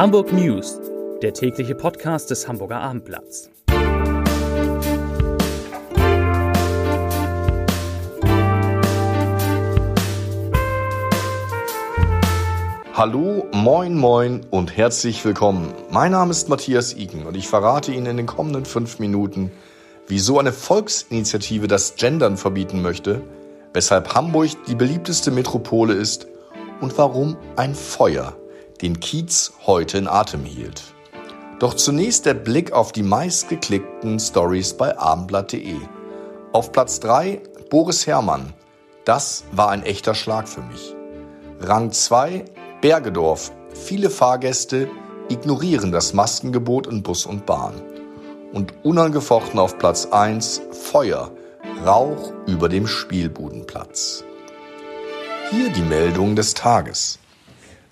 Hamburg News, der tägliche Podcast des Hamburger Abendblatts. Hallo, moin, moin und herzlich willkommen. Mein Name ist Matthias Iken und ich verrate Ihnen in den kommenden fünf Minuten, wieso eine Volksinitiative das Gendern verbieten möchte, weshalb Hamburg die beliebteste Metropole ist und warum ein Feuer den Kiez heute in Atem hielt. Doch zunächst der Blick auf die meistgeklickten Stories bei abendblatt.de. Auf Platz 3 Boris Herrmann. Das war ein echter Schlag für mich. Rang 2 Bergedorf. Viele Fahrgäste ignorieren das Maskengebot in Bus und Bahn. Und unangefochten auf Platz 1 Feuer. Rauch über dem Spielbudenplatz. Hier die Meldung des Tages.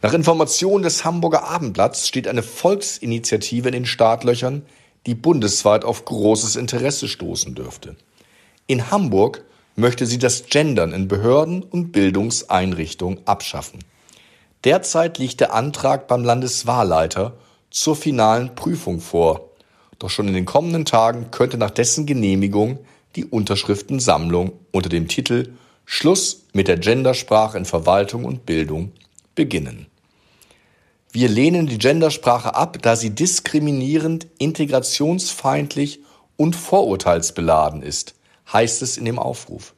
Nach Informationen des Hamburger Abendblatts steht eine Volksinitiative in den Startlöchern, die bundesweit auf großes Interesse stoßen dürfte. In Hamburg möchte sie das Gendern in Behörden und Bildungseinrichtungen abschaffen. Derzeit liegt der Antrag beim Landeswahlleiter zur finalen Prüfung vor. Doch schon in den kommenden Tagen könnte nach dessen Genehmigung die Unterschriftensammlung unter dem Titel Schluss mit der Gendersprache in Verwaltung und Bildung beginnen. Wir lehnen die Gendersprache ab, da sie diskriminierend, integrationsfeindlich und vorurteilsbeladen ist, heißt es in dem Aufruf.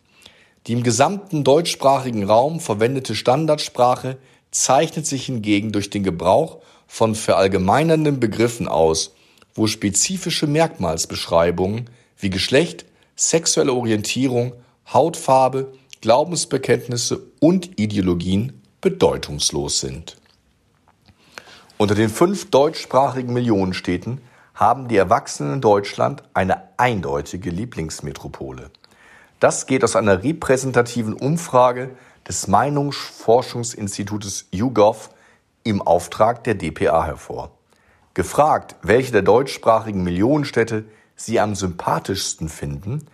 Die im gesamten deutschsprachigen Raum verwendete Standardsprache zeichnet sich hingegen durch den Gebrauch von verallgemeinernden Begriffen aus, wo spezifische Merkmalsbeschreibungen wie Geschlecht, sexuelle Orientierung, Hautfarbe, Glaubensbekenntnisse und Ideologien bedeutungslos sind. Unter den fünf deutschsprachigen Millionenstädten haben die Erwachsenen in Deutschland eine eindeutige Lieblingsmetropole. Das geht aus einer repräsentativen Umfrage des Meinungsforschungsinstitutes YouGov im Auftrag der dpa hervor. Gefragt, welche der deutschsprachigen Millionenstädte Sie am sympathischsten finden,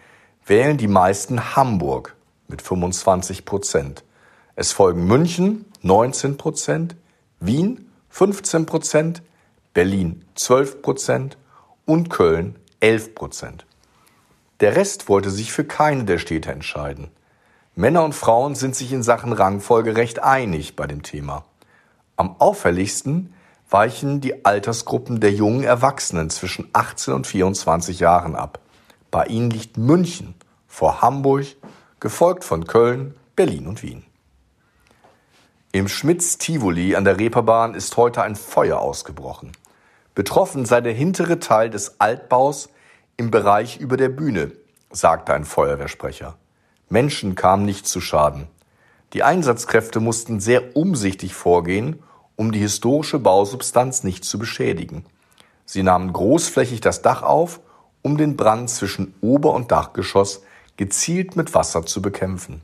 wählen die meisten Hamburg mit 25 Prozent. Es folgen München 19 Prozent, Wien 15 Prozent, Berlin 12 Prozent und Köln 11 Prozent. Der Rest wollte sich für keine der Städte entscheiden. Männer und Frauen sind sich in Sachen Rangfolge recht einig bei dem Thema. Am auffälligsten weichen die Altersgruppen der jungen Erwachsenen zwischen 18 und 24 Jahren ab. Bei ihnen liegt München vor Hamburg, gefolgt von Köln, Berlin und Wien. Im Schmitz Tivoli an der Reeperbahn ist heute ein Feuer ausgebrochen. Betroffen sei der hintere Teil des Altbaus im Bereich über der Bühne, sagte ein Feuerwehrsprecher. Menschen kamen nicht zu Schaden. Die Einsatzkräfte mussten sehr umsichtig vorgehen um die historische Bausubstanz nicht zu beschädigen. Sie nahmen großflächig das Dach auf, um den Brand zwischen Ober- und Dachgeschoss gezielt mit Wasser zu bekämpfen.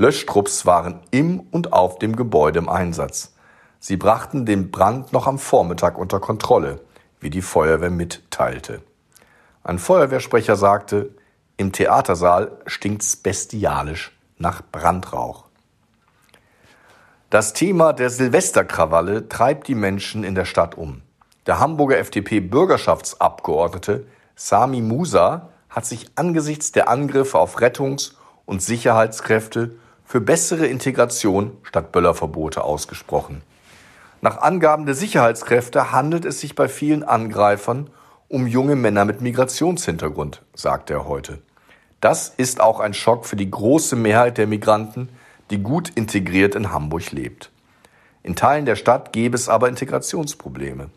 Löschtrupps waren im und auf dem Gebäude im Einsatz. Sie brachten den Brand noch am Vormittag unter Kontrolle, wie die Feuerwehr mitteilte. Ein Feuerwehrsprecher sagte, im Theatersaal stinkt's bestialisch nach Brandrauch. Das Thema der Silvesterkrawalle treibt die Menschen in der Stadt um. Der Hamburger FDP-Bürgerschaftsabgeordnete Sami Musa hat sich angesichts der Angriffe auf Rettungs- und Sicherheitskräfte für bessere Integration statt Böllerverbote ausgesprochen. Nach Angaben der Sicherheitskräfte handelt es sich bei vielen Angreifern um junge Männer mit Migrationshintergrund, sagte er heute. Das ist auch ein Schock für die große Mehrheit der Migranten, die gut integriert in Hamburg lebt. In Teilen der Stadt gäbe es aber Integrationsprobleme.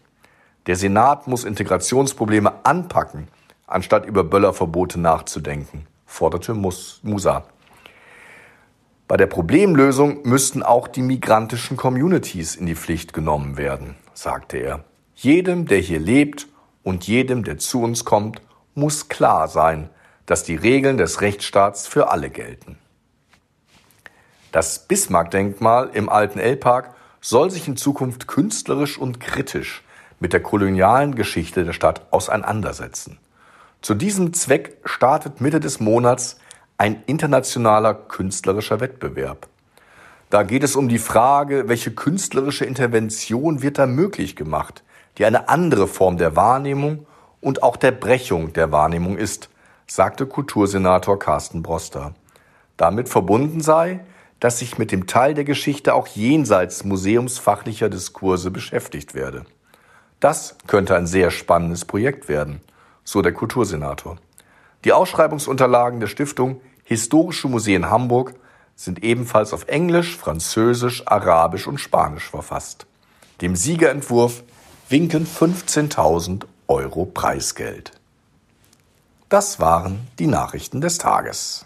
Der Senat muss Integrationsprobleme anpacken, anstatt über Böllerverbote nachzudenken, forderte Musa. Bei der Problemlösung müssten auch die migrantischen Communities in die Pflicht genommen werden, sagte er. Jedem, der hier lebt und jedem, der zu uns kommt, muss klar sein, dass die Regeln des Rechtsstaats für alle gelten. Das Bismarck-Denkmal im alten Elbpark soll sich in Zukunft künstlerisch und kritisch mit der kolonialen Geschichte der Stadt auseinandersetzen. Zu diesem Zweck startet Mitte des Monats ein internationaler künstlerischer Wettbewerb. Da geht es um die Frage, welche künstlerische Intervention wird da möglich gemacht, die eine andere Form der Wahrnehmung und auch der Brechung der Wahrnehmung ist, sagte Kultursenator Carsten Broster. Damit verbunden sei, dass sich mit dem Teil der Geschichte auch jenseits museumsfachlicher Diskurse beschäftigt werde. Das könnte ein sehr spannendes Projekt werden, so der Kultursenator. Die Ausschreibungsunterlagen der Stiftung Historische Museen Hamburg sind ebenfalls auf Englisch, Französisch, Arabisch und Spanisch verfasst. Dem Siegerentwurf winken 15.000 Euro Preisgeld. Das waren die Nachrichten des Tages.